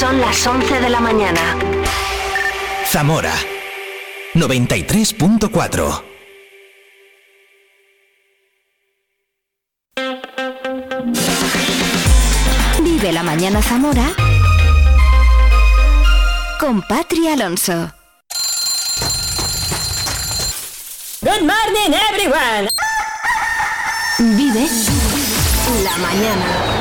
Son las 11 de la mañana. Zamora 93.4 Vive la mañana Zamora con Patri Alonso. Good morning, everyone. Vive la mañana.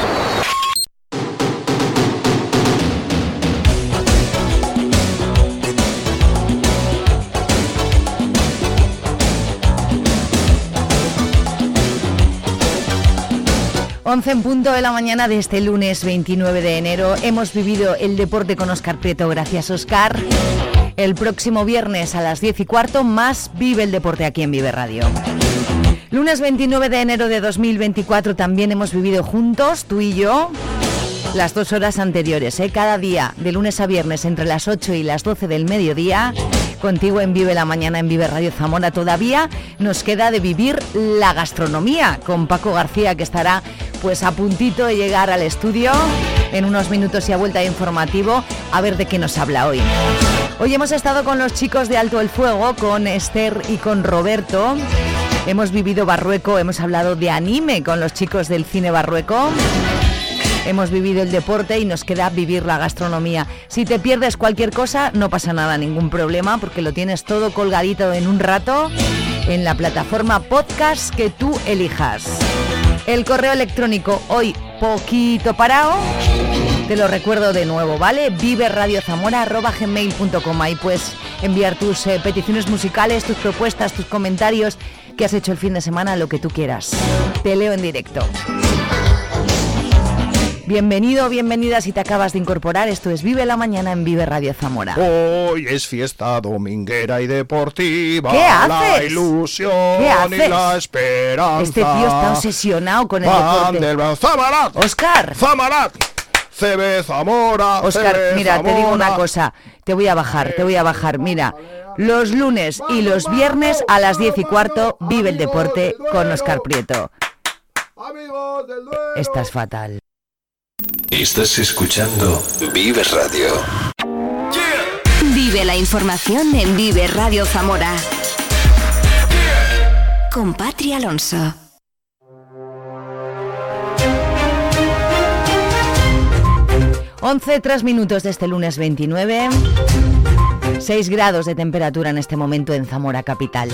11 en punto de la mañana de este lunes 29 de enero. Hemos vivido el deporte con Oscar Prieto. Gracias, Oscar. El próximo viernes a las 10 y cuarto, más Vive el Deporte aquí en Vive Radio. Lunes 29 de enero de 2024 también hemos vivido juntos, tú y yo, las dos horas anteriores. ¿eh? Cada día, de lunes a viernes, entre las 8 y las 12 del mediodía, contigo en Vive la Mañana en Vive Radio Zamora. Todavía nos queda de vivir la gastronomía con Paco García, que estará pues a puntito de llegar al estudio en unos minutos y a vuelta de informativo a ver de qué nos habla hoy. Hoy hemos estado con los chicos de Alto el Fuego, con Esther y con Roberto. Hemos vivido Barrueco, hemos hablado de anime con los chicos del cine Barrueco. Hemos vivido el deporte y nos queda vivir la gastronomía. Si te pierdes cualquier cosa, no pasa nada, ningún problema, porque lo tienes todo colgadito en un rato en la plataforma podcast que tú elijas. El correo electrónico hoy poquito parado. Te lo recuerdo de nuevo, ¿vale? viveradiozamora.gmail.com Ahí puedes enviar tus eh, peticiones musicales, tus propuestas, tus comentarios que has hecho el fin de semana, lo que tú quieras. Te leo en directo. Bienvenido, bienvenida si te acabas de incorporar. Esto es Vive la Mañana en Vive Radio Zamora. Hoy es fiesta dominguera y deportiva. ¿Qué haces? La ilusión ¿Qué haces? y la esperanza. Este tío está obsesionado con el Van deporte. del Zamarat. Oscar. Zamarat. CB Zamora. Oscar, CB mira, te digo una cosa. Te voy a bajar, te voy a bajar. Mira, los lunes y los viernes a las 10 y cuarto vive el deporte con Oscar Prieto. Estás fatal. Estás escuchando Vive Radio Vive la información en Vive Radio Zamora. Con Patri Alonso. Once, tres minutos de este lunes 29. 6 grados de temperatura en este momento en Zamora Capital.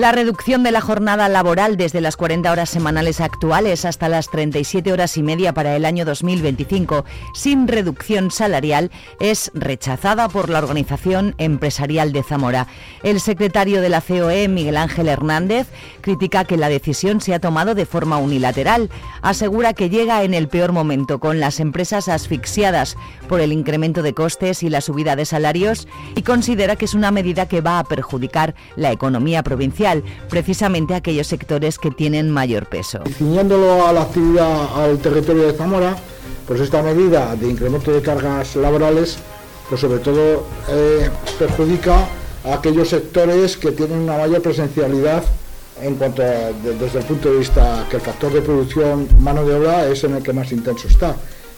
La reducción de la jornada laboral desde las 40 horas semanales actuales hasta las 37 horas y media para el año 2025 sin reducción salarial es rechazada por la Organización Empresarial de Zamora. El secretario de la COE, Miguel Ángel Hernández, critica que la decisión se ha tomado de forma unilateral. Asegura que llega en el peor momento, con las empresas asfixiadas por el incremento de costes y la subida de salarios, y considera que es una medida que va a perjudicar la economía provincial, precisamente aquellos sectores que tienen mayor peso. Ciñéndolo a la actividad al territorio de Zamora, pues esta medida de incremento de cargas laborales, pues sobre todo eh, perjudica a aquellos sectores que tienen una mayor presencialidad en cuanto a, de- desde el punto de vista que el factor de producción mano de obra es en el que más intenso está,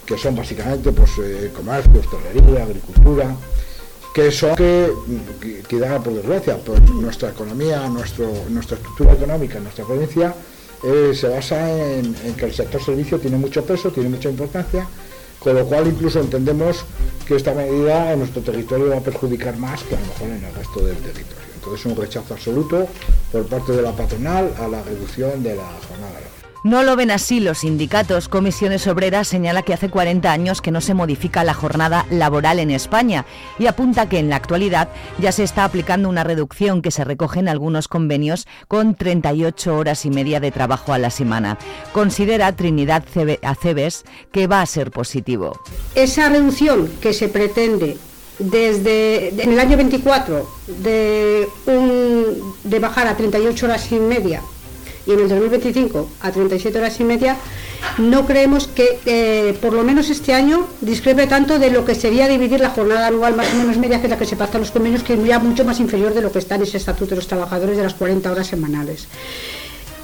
que son básicamente pues eh, comercio, hostelería, agricultura, que son que, que, que da por desgracia, pues nuestra economía, nuestro, nuestra estructura económica nuestra provincia eh, se basa en, en que el sector servicio tiene mucho peso, tiene mucha importancia, con lo cual incluso entendemos que esta medida en nuestro territorio va a perjudicar más que a lo mejor en el resto del territorio. Entonces un rechazo absoluto por parte de la patronal a la reducción de la jornada laboral. No lo ven así los sindicatos. Comisiones Obreras señala que hace 40 años que no se modifica la jornada laboral en España y apunta que en la actualidad ya se está aplicando una reducción que se recoge en algunos convenios con 38 horas y media de trabajo a la semana. Considera Trinidad Cebe- Aceves que va a ser positivo. esa reducción que se pretende desde en el año 24 de, de bajar a 38 horas y media y en el 2025 a 37 horas y media, no creemos que eh, por lo menos este año discrepe tanto de lo que sería dividir la jornada anual más o menos media, que la que se pacta en los convenios, que es ya mucho más inferior de lo que está en ese estatuto de los trabajadores de las 40 horas semanales.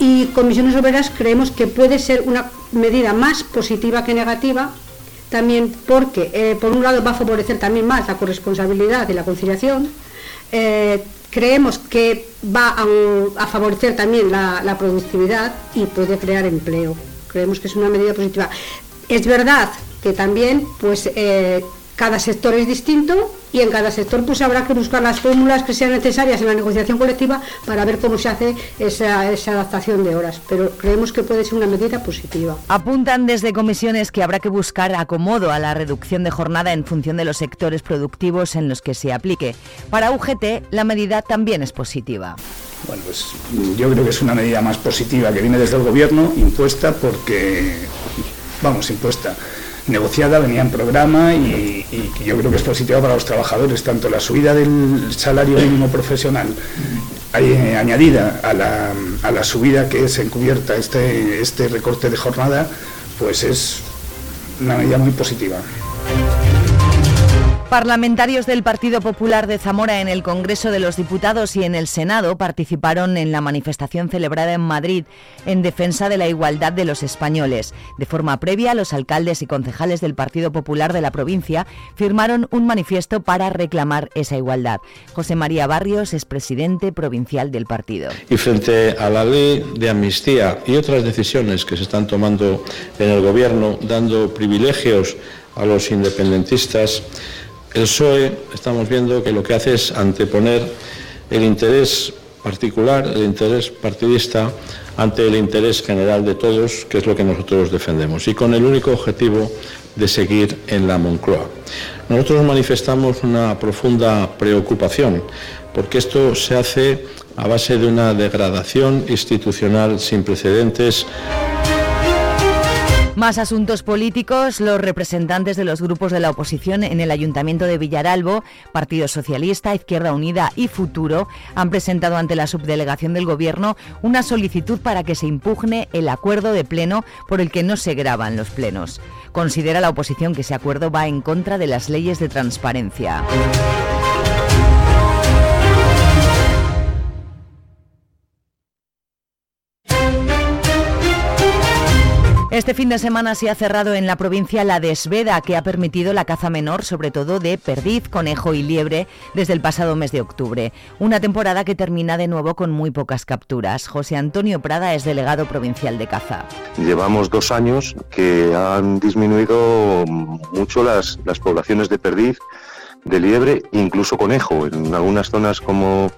y Comisiones Obreras creemos que puede ser una medida más positiva que negativa, también porque, eh, por un lado, va a favorecer también más la corresponsabilidad y la conciliación, eh, creemos que va a, favorecer también la, productividad y puede crear empleo. Creemos que es una medida positiva. Es verdad que también pues, eh, cada sector es distinto y en cada sector pues habrá que buscar las fórmulas que sean necesarias en la negociación colectiva para ver cómo se hace esa, adaptación de horas. Pero creemos que puede ser una medida positiva. Apuntan desde comisiones que habrá que buscar acomodo a la reducción de jornada en función de los sectores productivos en los que se aplique. Para UGT la medida también es positiva. Bueno, pues yo creo que es una medida más positiva que viene desde el gobierno, impuesta porque, vamos, impuesta negociada, venía en programa y, yo creo que es positiva para los trabajadores, tanto la subida del salario mínimo profesional eh, añadida a la, a la, subida que es encubierta este, este recorte de jornada, pues es una medida muy positiva. Parlamentarios del Partido Popular de Zamora en el Congreso de los Diputados y en el Senado participaron en la manifestación celebrada en Madrid en defensa de la igualdad de los españoles. De forma previa, los alcaldes y concejales del Partido Popular de la provincia firmaron un manifiesto para reclamar esa igualdad. José María Barrios es presidente provincial del partido. Y frente a la ley de amnistía y otras decisiones que se están tomando en el Gobierno, dando privilegios a los independentistas, el PSOE estamos viendo que lo que hace es anteponer el interés particular, el interés partidista, ante el interés general de todos, que es lo que nosotros defendemos, y con el único objetivo de seguir en la Moncloa. Nosotros manifestamos una profunda preocupación, porque esto se hace a base de una degradación institucional sin precedentes. Más asuntos políticos. Los representantes de los grupos de la oposición en el Ayuntamiento de Villaralbo, Partido Socialista, Izquierda Unida y Futuro, han presentado ante la subdelegación del Gobierno una solicitud para que se impugne el acuerdo de pleno por el que no se graban los plenos. Considera la oposición que ese acuerdo va en contra de las leyes de transparencia. Este fin de semana se ha cerrado en la provincia la desveda que ha permitido la caza menor, sobre todo de perdiz, conejo y liebre, desde el pasado mes de octubre. Una temporada que termina de nuevo con muy pocas capturas. José Antonio Prada es delegado provincial de caza. Llevamos dos años que han disminuido mucho las, las poblaciones de perdiz, de liebre, incluso conejo. En algunas zonas como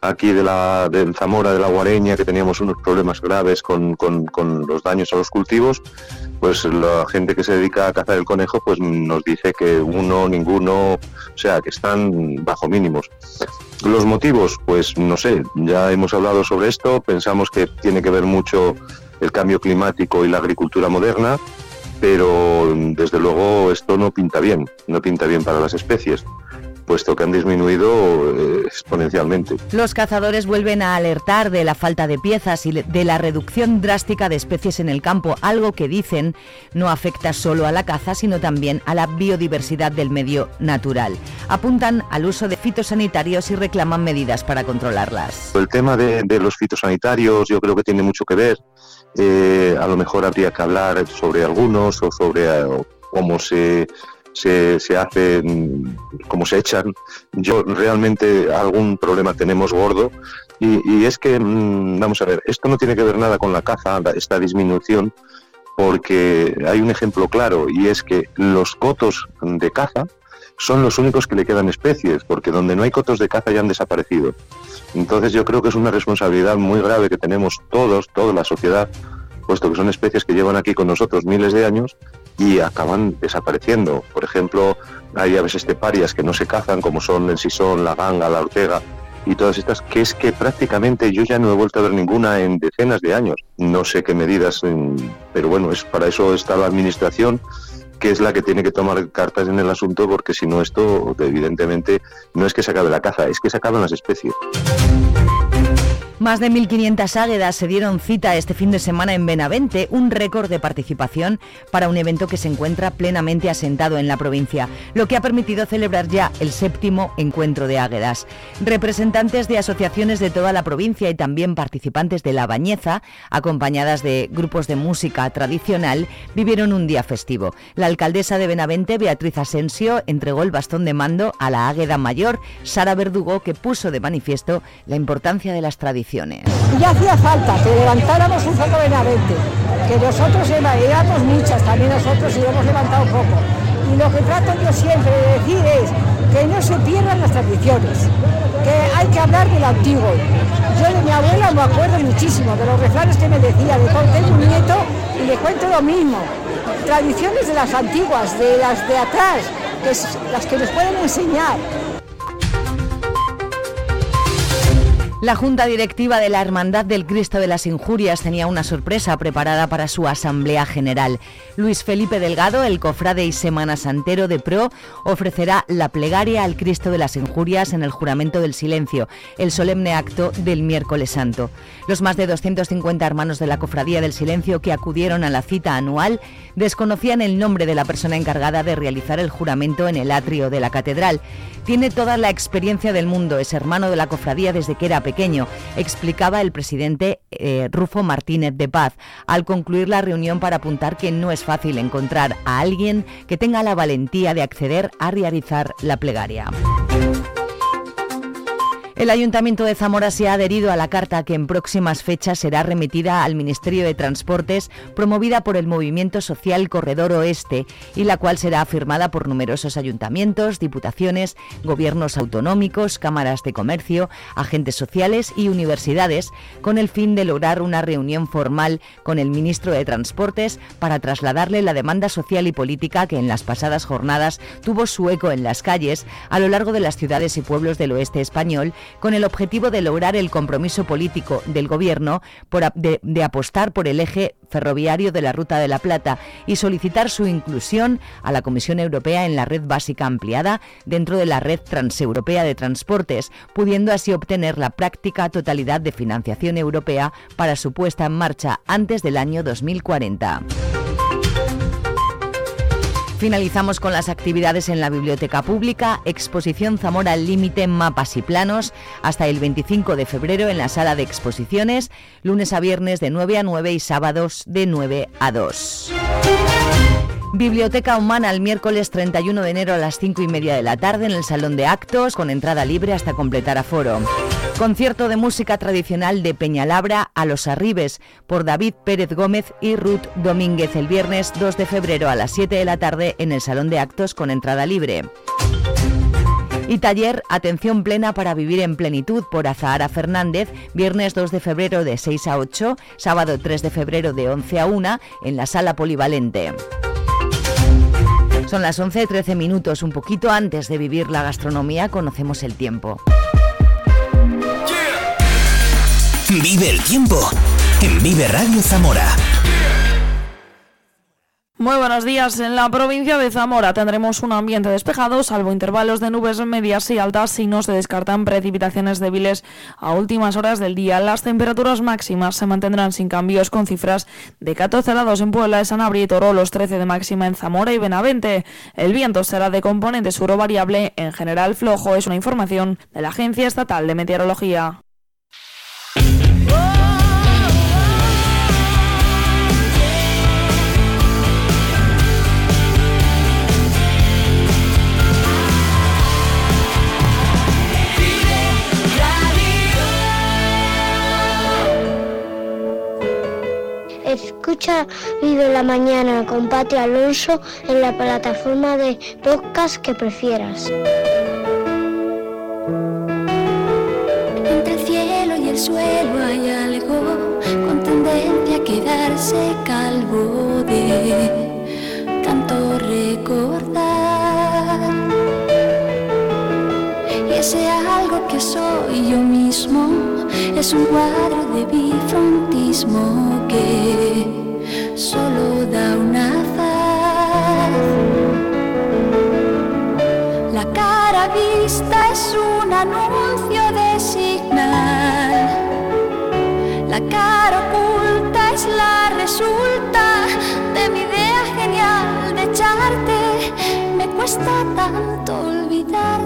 aquí de la de Zamora, de la Guareña, que teníamos unos problemas graves con, con, con, los daños a los cultivos, pues la gente que se dedica a cazar el conejo pues nos dice que uno, ninguno, o sea, que están bajo mínimos. Los motivos, pues no sé, ya hemos hablado sobre esto, pensamos que tiene que ver mucho el cambio climático y la agricultura moderna, pero desde luego esto no pinta bien, no pinta bien para las especies puesto que han disminuido eh, exponencialmente. Los cazadores vuelven a alertar de la falta de piezas y de la reducción drástica de especies en el campo, algo que dicen no afecta solo a la caza, sino también a la biodiversidad del medio natural. Apuntan al uso de fitosanitarios y reclaman medidas para controlarlas. El tema de, los fitosanitarios yo creo que tiene mucho que ver. Eh, a lo mejor habría que hablar sobre algunos o sobre eh, cómo se se, se hacen, como se echan. Yo realmente algún problema tenemos gordo y, es que, mm, vamos a ver, esto no tiene que ver nada con la caza, esta disminución, porque hay un ejemplo claro y es que los cotos de caza son los únicos que le quedan especies, porque donde no hay cotos de caza ya han desaparecido. Entonces yo creo que es una responsabilidad muy grave que tenemos todos, toda la sociedad, puesto que son especies que llevan aquí con nosotros miles de años y acaban desapareciendo. Por ejemplo, hay aves esteparias que no se cazan, como son el sisón, la ganga, la ortega y todas estas, que es que prácticamente yo ya no he vuelto a ver ninguna en decenas de años. No sé qué medidas, pero bueno, es para eso está la administración que es la que tiene que tomar cartas en el asunto, porque si no esto, evidentemente, no es que se acabe la caza, es que se acaban las especies. Más de 1.500 águedas se dieron cita este fin de semana en Benavente, un récord de participación para un evento que se encuentra plenamente asentado en la provincia, lo que ha permitido celebrar ya el séptimo encuentro de águedas. Representantes de asociaciones de toda la provincia y también participantes de La Bañeza, acompañadas de grupos de música tradicional, vivieron un día festivo. La alcaldesa de Benavente, Beatriz Asensio, entregó el bastón de mando a la águeda mayor, Sara Verdugo, que puso de manifiesto la importancia de las tradiciones y hacía falta que levantáramos un foco Benavente, que nosotros éramos muchas, también nosotros y hemos levantado poco. Y lo que trato yo siempre de decir es que no se pierdan las tradiciones, que hay que hablar del antiguo. Yo de mi abuela me acuerdo muchísimo de los refranes que me decía, de tengo un nieto y le cuento lo mismo. Tradiciones de las antiguas, de las de atrás, que es, las que nos pueden enseñar. La Junta Directiva de la Hermandad del Cristo de las Injurias tenía una sorpresa preparada para su Asamblea General. Luis Felipe Delgado, el cofrade y semana santero de Pro, ofrecerá la plegaria al Cristo de las Injurias en el juramento del silencio, el solemne acto del miércoles santo. Los más de 250 hermanos de la Cofradía del Silencio que acudieron a la cita anual desconocían el nombre de la persona encargada de realizar el juramento en el atrio de la catedral. Tiene toda la experiencia del mundo, es hermano de la cofradía desde que era pequeño, explicaba el presidente eh, Rufo Martínez de Paz al concluir la reunión para apuntar que no es fácil encontrar a alguien que tenga la valentía de acceder a realizar la plegaria. El Ayuntamiento de Zamora se ha adherido a la carta que en próximas fechas será remitida al Ministerio de Transportes, promovida por el Movimiento Social Corredor Oeste, y la cual será firmada por numerosos ayuntamientos, diputaciones, gobiernos autonómicos, cámaras de comercio, agentes sociales y universidades, con el fin de lograr una reunión formal con el ministro de Transportes para trasladarle la demanda social y política que en las pasadas jornadas tuvo su eco en las calles a lo largo de las ciudades y pueblos del oeste español con el objetivo de lograr el compromiso político del Gobierno de, apostar por el eje ferroviario de la Ruta de la Plata y solicitar su inclusión a la Comisión Europea en la red básica ampliada dentro de la red transeuropea de transportes, pudiendo así obtener la práctica totalidad de financiación europea para su puesta en marcha antes del año 2040. Finalizamos con las actividades en la Biblioteca Pública, exposición Zamora al Límite, mapas y planos, hasta el 25 de febrero en la sala de exposiciones, lunes a viernes de 9 a 9 y sábados de 9 a 2. Biblioteca Humana el miércoles 31 de enero a las 5 y media de la tarde en el Salón de Actos, con entrada libre hasta completar aforo. Concierto de música tradicional de Peñalabra a los Arribes por David Pérez Gómez y Ruth Domínguez el viernes 2 de febrero a las 7 de la tarde en el Salón de Actos con entrada libre. Y taller Atención Plena para Vivir en Plenitud por Azahara Fernández, viernes 2 de febrero de 6 a 8, sábado 3 de febrero de 11 a 1 en la sala polivalente. Son las 11.13 minutos, un poquito antes de vivir la gastronomía, conocemos el tiempo. Vive el tiempo en Vive Radio Zamora. Muy buenos días. En la provincia de Zamora tendremos un ambiente despejado, salvo intervalos de nubes medias y altas y no se descartan precipitaciones débiles a últimas horas del día. Las temperaturas máximas se mantendrán sin cambios con cifras de 14 grados en Puebla, San y Toro, los 13 de máxima en Zamora y Benavente. El viento será de componente sur variable, en general flojo, es una información de la Agencia Estatal de Meteorología. Escucha Vive la Mañana con Pati Alonso en la plataforma de podcast que prefieras. Entre el cielo y el suelo hay algo con tendencia a quedarse calvo de tanto recordar. Y ese algo que soy yo mismo es un cuadro de bifrontismo que solo da una faz. La cara vista es un anuncio de signal La cara oculta es la resulta de mi idea genial de echarte. Me cuesta tanto olvidarte.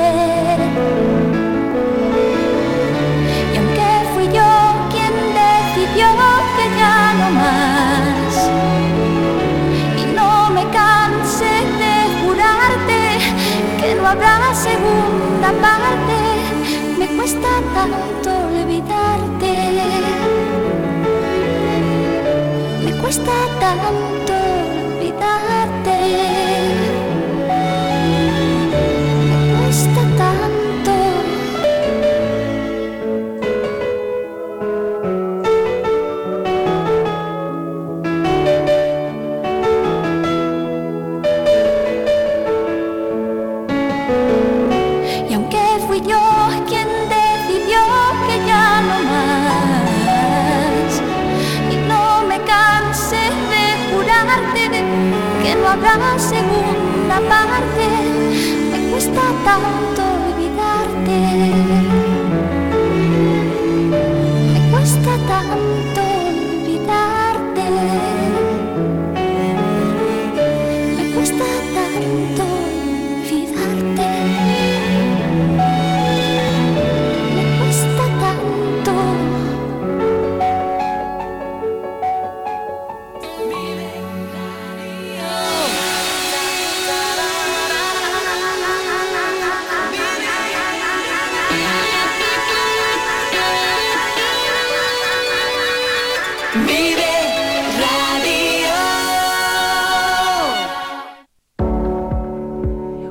Tanto olvidarte. Me cuesta tanto me cuesta tanto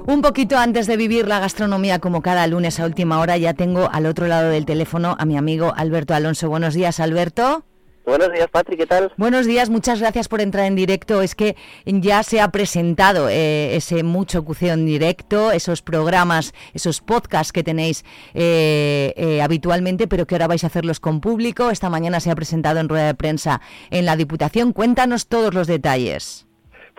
Un poquito antes de vivir la gastronomía como cada lunes a última hora, ya tengo al otro lado del teléfono a mi amigo Alberto Alonso. Buenos días, Alberto. Buenos días, Patri, ¿qué tal? Buenos días, muchas gracias por entrar en directo. Es que ya se ha presentado eh, ese mucho cuceo en directo, esos programas, esos podcasts que tenéis eh, eh, habitualmente, pero que ahora vais a hacerlos con público. Esta mañana se ha presentado en rueda de prensa en la Diputación. Cuéntanos todos los detalles.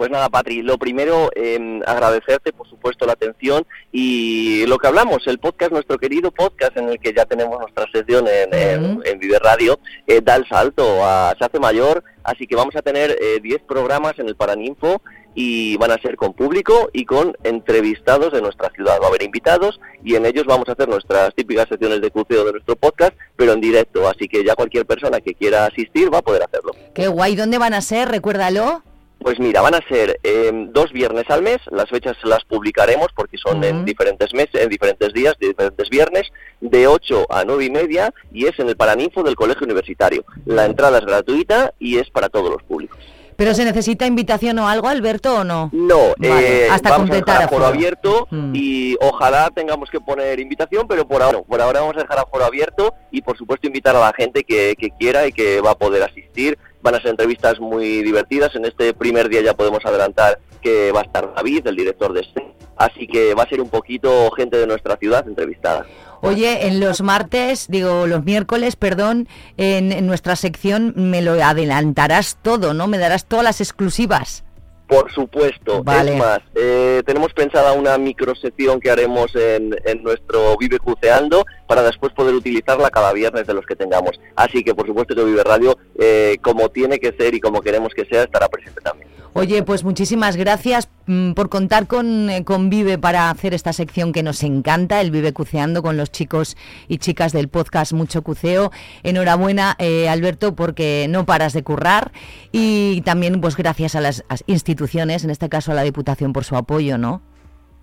Pues nada, Patri, lo primero, eh, agradecerte, por supuesto, la atención y lo que hablamos, el podcast, nuestro querido podcast en el que ya tenemos nuestra sesión en, en, en Vive Radio, eh, da el salto, a, se hace mayor, así que vamos a tener eh, 10 programas en el Paraninfo y van a ser con público y con entrevistados de nuestra ciudad. Va a haber invitados y en ellos vamos a hacer nuestras típicas secciones de cruceo de nuestro podcast, pero en directo, así que ya cualquier persona que quiera asistir va a poder hacerlo. Qué guay, ¿dónde van a ser? Recuérdalo. Pues mira, van a ser eh, dos viernes al mes, las fechas las publicaremos porque son en diferentes meses, en diferentes días, de diferentes viernes, de 8 a 9 y media y es en el Paraninfo del Colegio Universitario. La entrada es gratuita y es para todos los públicos. ¿Pero se necesita invitación o algo, Alberto, o no? No, Vale, eh, hasta vamos a completar dejar aforo aforo. abierto Mm. y ojalá tengamos que poner invitación, pero por ahora, por ahora vamos a dejar aforo abierto y por supuesto invitar a la gente que, que quiera y que va a poder asistir. Van a ser entrevistas muy divertidas. En este primer día ya podemos adelantar que va a estar David, el director de este. Así que va a ser un poquito gente de nuestra ciudad entrevistada. Oye, en los martes, digo, los miércoles, perdón, en, en nuestra sección me lo adelantarás todo, ¿no? Me darás todas las exclusivas. Por supuesto, Vale. es más, eh, tenemos pensada una microsección que haremos en, en nuestro Vive Cruceando para después poder utilizarla cada viernes de los que tengamos. Así que por supuesto que Vive Radio, eh, como tiene que ser y como queremos que sea, estará presente también. Oye, pues muchísimas gracias mm, por contar con, eh, con Vive para hacer esta sección que nos encanta, el Vive Cuceando con los chicos y chicas del podcast Mucho Cuceo. Enhorabuena, eh, Alberto, porque no paras de currar y también pues gracias a las a las instituciones, en este caso a la Diputación por su apoyo, ¿no?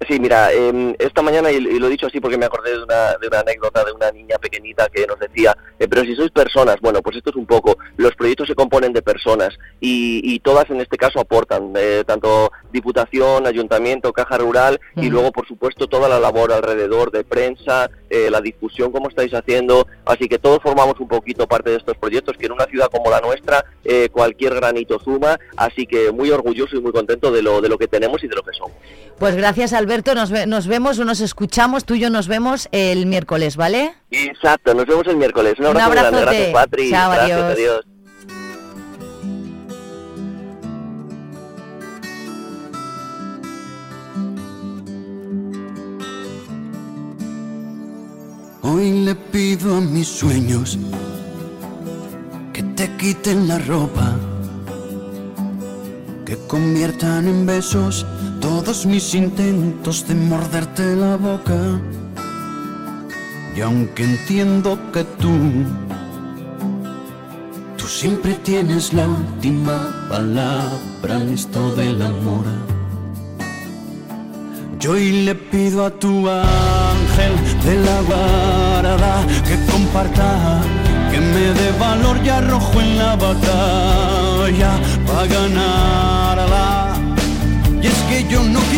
Sí, mira, eh, esta mañana, y, y lo he dicho así porque me acordé de una, de una anécdota de una niña pequeñita que nos decía, eh, pero si sois personas, bueno, pues esto es un poco, los proyectos se componen de personas y, y todas en este caso aportan, eh, tanto Diputación, Ayuntamiento, Caja Rural y luego, por supuesto, toda la labor alrededor de prensa, eh, la difusión, como estáis haciendo. Así que todos formamos un poquito parte de estos proyectos, que en una ciudad como la nuestra eh, cualquier granito suma. Así que muy orgulloso y muy contento de lo, de lo que tenemos y de lo que somos. Pues gracias Alberto, nos, ve- nos vemos o nos escuchamos, tú y yo nos vemos el miércoles, ¿vale? Exacto, nos vemos el miércoles. Un Un abrazo grande. abrazote. Gracias, Patri. Chao, Gracias, adiós. adiós. Hoy le pido a mis sueños que te quiten la ropa, que conviertan en besos todos mis intentos de morderte la boca. Y aunque entiendo que tú, tú siempre tienes la última palabra en esto del amor. Yo hoy le pido a tu ángel de la guarda que comparta, que me dé valor y arrojo en la batalla para ganarla.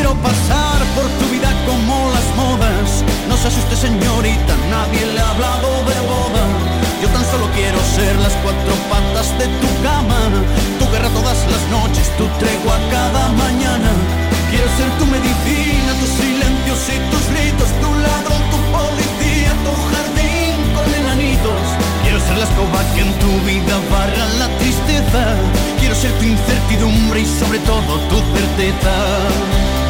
Quiero pasar por tu vida como las modas. No se asuste señorita, nadie le ha hablado de boda. Yo tan solo quiero ser las cuatro patas de tu cama, tu guerra todas las noches, tu tregua cada mañana. Quiero ser tu medicina, tus silencios y tus gritos, tu ladrón, tu policía, tu jardín con enanitos. Quiero ser la escoba que en tu vida barra la tristeza. Quiero ser tu incertidumbre y sobre todo tu certeza.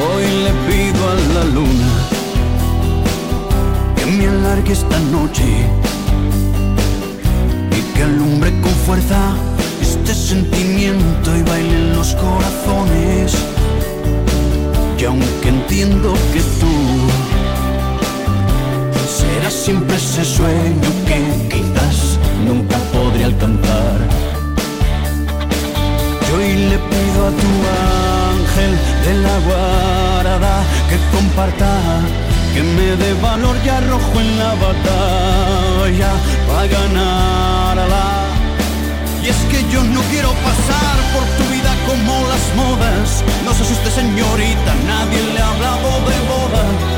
Hoy le pido a la luna que me alargue esta noche y que alumbre con fuerza este sentimiento y baile en los corazones. Y aunque entiendo que tú serás siempre ese sueño que quizás nunca podré alcanzar. Yo hoy le pido a tu ángel de la guarda que comparta, que me dé valor y arrojo en la batalla para ganarla. Y es que yo no quiero pasar por tu vida como las modas. No se asuste señorita, nadie le ha hablado de boda.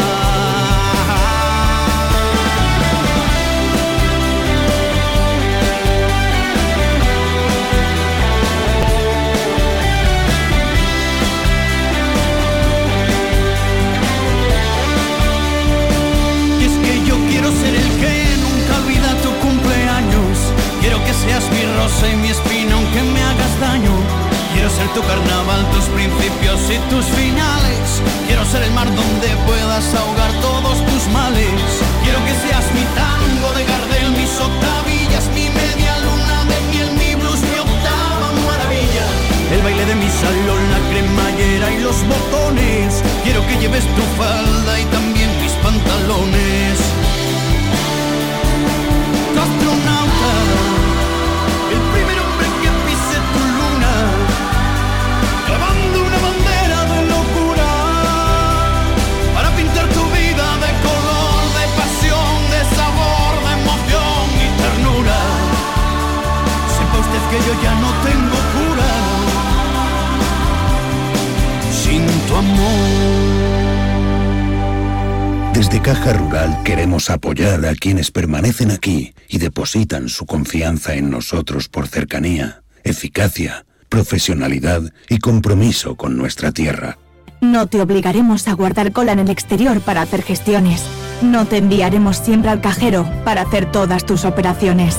Apoyar a quienes permanecen aquí y depositan su confianza en nosotros por cercanía, eficacia, profesionalidad y compromiso con nuestra tierra. No te obligaremos a guardar cola en el exterior para hacer gestiones. No te enviaremos siempre al cajero para hacer todas tus operaciones.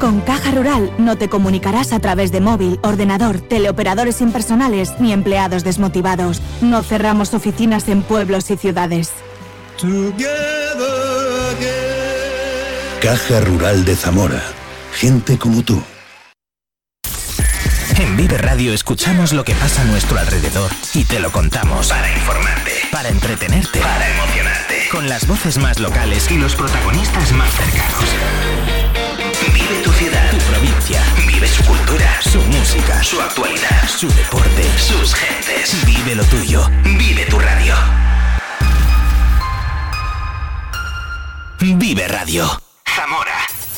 Con Caja Rural no te comunicarás a través de móvil, ordenador, teleoperadores impersonales ni empleados desmotivados. No cerramos oficinas en pueblos y ciudades. Caja Rural de Zamora. Gente como tú. En Vive Radio escuchamos lo que pasa a nuestro alrededor y te lo contamos. Para informarte. Para entretenerte. Para emocionarte. con las voces más locales y los protagonistas más cercanos. Vive tu ciudad, tu provincia, vive su cultura, su música, su actualidad, su deporte, sus gentes. Vive lo tuyo, vive tu radio. Vive Radio.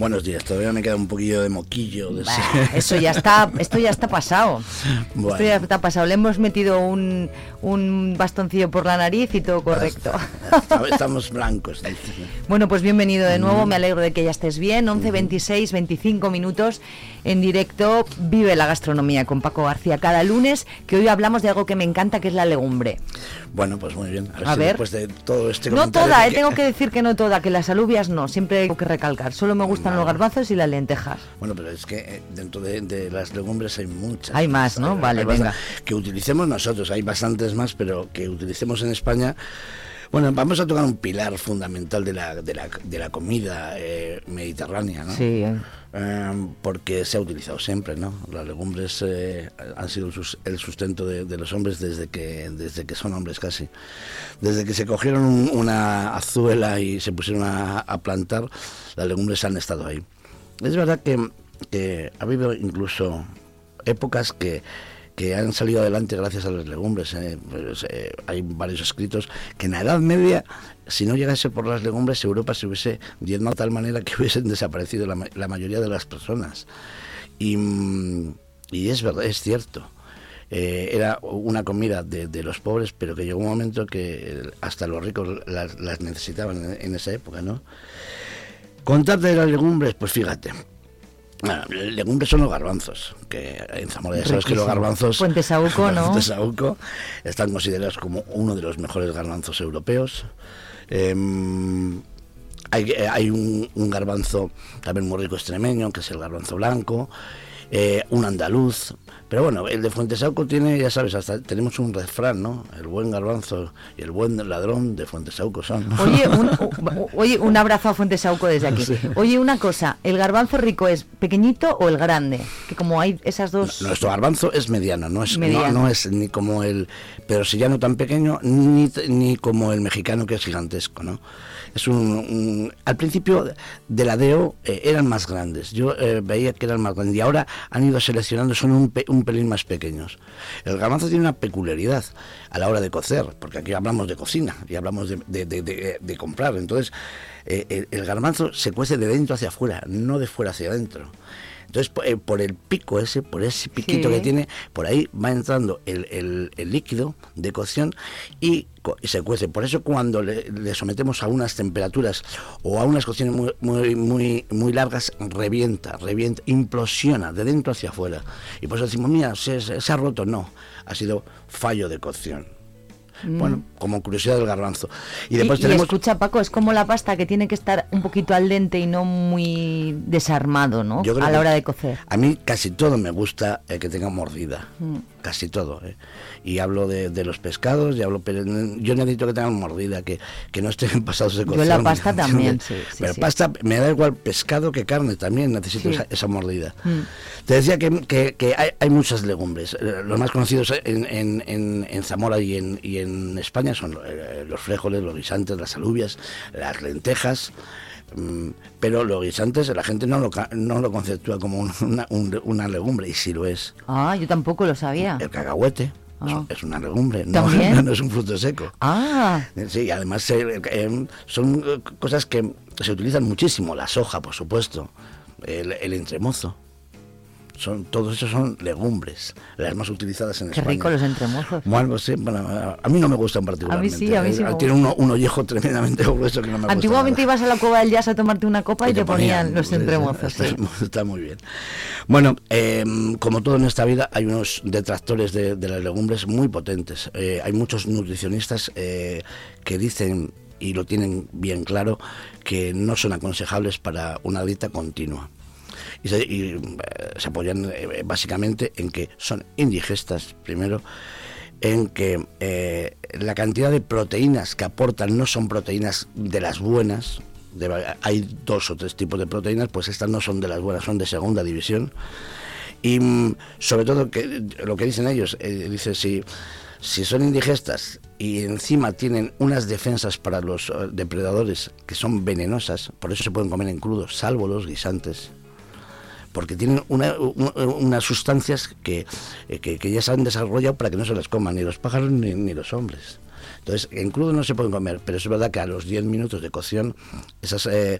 Buenos días, todavía me queda un poquillo de moquillo. De Bah, Eso ya está, esto ya está pasado. Bueno. Esto ya está pasado. Le hemos metido un, un bastoncillo por la nariz y todo correcto. Estamos- Estamos blancos. Bueno, pues bienvenido de nuevo, Mm. me alegro de que ya estés bien. 11, 26, 25 minutos en directo. Vive la gastronomía con Paco García cada lunes, que hoy hablamos de algo que me encanta, que es la legumbre. Bueno, pues muy bien. A si ver. Después de todo este No toda, eh, tengo que decir que no toda, que las alubias no, siempre hay que recalcar. Solo me gustan los garbanzos y las lentejas. Bueno, pero es que eh, dentro de, de las legumbres hay muchas. Hay más, ¿no? Vale, bastante- venga. Que utilicemos nosotros, hay bastantes más, pero que utilicemos en España. Bueno, vamos a tocar un pilar fundamental de la, de la, de la comida eh, mediterránea, ¿no? Sí. Eh, porque se ha utilizado siempre, ¿no? Las legumbres eh, han sido el sus- el sustento de, de los hombres desde que, desde que son hombres casi. Desde que se cogieron un- una azuela y se pusieron a, a plantar, las legumbres han estado ahí. Es verdad que, que ha habido incluso épocas que, que han salido adelante gracias a las legumbres. ¿eh? Pues, eh, hay varios escritos que en la Edad Media, si no llegase por las legumbres, Europa se hubiese diezmado de tal manera que hubiesen desaparecido la, ma- la mayoría de las personas. Y, mm, es verdad, es cierto. Eh, era una comida de, los pobres, pero que llegó un momento que hasta los ricos las, necesitaban en, en esa época, ¿no? Contarte de las legumbres, pues fíjate. Ah, legumbres son los garbanzos, que en Zamora ya sabes que los garbanzos... Fuente Saúco, ¿no? Fuente Saúco, están considerados como uno de los mejores garbanzos europeos. Em, hay eh, hay un, un garbanzo también muy rico extremeño, que es el garbanzo blanco, eh, un andaluz. Pero bueno, el de Fuentesauco tiene, ya sabes, hasta tenemos un refrán, ¿no? El buen garbanzo y el buen ladrón de Fuentesauco son. Oye, un, oye, un abrazo a Fuentesauco desde aquí. Oye, una cosa, ¿el garbanzo rico es pequeñito o el grande? Que como hay esas dos... Nuestro garbanzo es mediano, no es, no, Mediano. no es ni como el, pero si ya no tan pequeño, ni, ni como el mexicano que es gigantesco, ¿no? Es un, al principio de la DEO eh, eran más grandes, yo eh, veía que eran más grandes y ahora han ido seleccionando, son un, un pelín más pequeños. El garbanzo tiene una peculiaridad a la hora de cocer, porque aquí hablamos de cocina y hablamos de, de- de- de- de comprar, entonces eh, el, el garbanzo se cuece de dentro hacia afuera, no de fuera hacia adentro. Entonces, eh, por el pico ese, por ese piquito Sí. que tiene, por ahí va entrando el, el- el líquido de cocción y, se cuece. Por eso cuando le, le sometemos a unas temperaturas o a unas cocciones muy, muy, muy, muy largas, revienta, revienta, implosiona de dentro hacia afuera. Y por eso decimos, mira, se, se- se ha roto. No, ha sido fallo de cocción. Mm. Bueno, como curiosidad del garbanzo. Y Y, después y tenemos... escucha, Paco, es como la pasta que tiene que estar un poquito al dente y no muy desarmado, ¿no? Yo creo A la hora de cocer. A mí casi todo me gusta eh, que tenga mordida. Mm. Casi todo. eh. Y hablo de, de los pescados, y hablo, pero yo necesito que tengan mordida, que, que no estén pasados de Yo cocción. la pasta también, sí, sí, Pero sí. pasta, me da igual pescado que carne también, necesito esa, esa mordida. Mm. Te decía que, que- que hay, hay muchas legumbres. Eh, Los más conocidos en, en- en- en Zamora y en, y en España son eh, los frijoles, los guisantes, las alubias, las lentejas. Mm, Pero los guisantes la gente no lo, no lo conceptúa como un- una, un- una legumbre, y sí lo es. Ah, yo tampoco lo sabía. El cacahuete Ah. es, una legumbre, no, no es un fruto seco. Ah, Sí, además eh, eh, son eh, cosas que se utilizan muchísimo. La soja, por supuesto, el, el entremozo. Son, todos esos son legumbres, las más utilizadas en qué España. rico los entremozos. Bueno, sí, bueno, a mí no me gustan particularmente. sí, a mí sí Eh, me Tiene uno- un ollejo tremendamente grueso que no me gusta. Antiguamente ibas a la cueva del jazz a tomarte una copa y, te ponían, los sí, sí, entremozos. Está, sí. está muy bien. Bueno, eh, como todo en esta vida, hay unos detractores de, de las legumbres muy potentes. Eh, hay muchos nutricionistas eh, que dicen, y lo tienen bien claro, que no son aconsejables para una dieta continua. Y se, y, eh, se apoyan eh, básicamente en que son indigestas, primero, en que eh, la cantidad de proteínas que aportan no son proteínas de las buenas, hay dos o tres tipos de proteínas, pues estas no son de las buenas, son de segunda división. Y mm, sobre todo que lo que dicen ellos, eh, dice si, si son indigestas y encima tienen unas defensas para los depredadores que son venenosas, por eso se pueden comer en crudo, salvo los guisantes. Porque tienen una- un- unas sustancias que, eh, que, que ya se han desarrollado para que no se las coman ni los pájaros ni, ni los hombres. Entonces, en crudo no se pueden comer, pero es verdad que a los 10 minutos de cocción esas, eh,